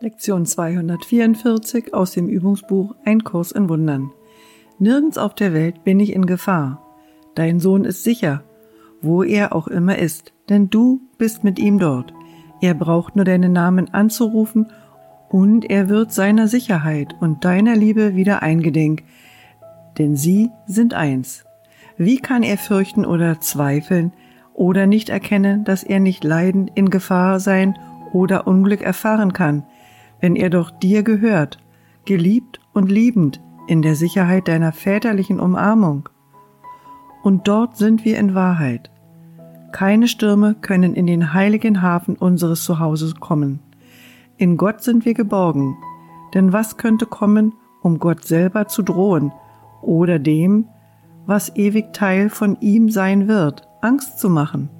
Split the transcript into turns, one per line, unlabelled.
Lektion 244 aus dem Übungsbuch Ein Kurs in Wundern. Nirgends auf der Welt bin ich in Gefahr. Dein Sohn ist sicher, wo er auch immer ist, denn du bist mit ihm dort. Er braucht nur deinen Namen anzurufen und er wird seiner Sicherheit und deiner Liebe wieder eingedenk, denn sie sind eins. Wie kann er fürchten oder zweifeln oder nicht erkennen, dass er nicht leidend in Gefahr sein oder Unglück erfahren kann, wenn er doch dir gehört, geliebt und liebend in der Sicherheit deiner väterlichen Umarmung. Und dort sind wir in Wahrheit. Keine Stürme können in den heiligen Hafen unseres Zuhauses kommen. In Gott sind wir geborgen, denn was könnte kommen, um Gott selber zu drohen oder dem, was ewig Teil von ihm sein wird, Angst zu machen?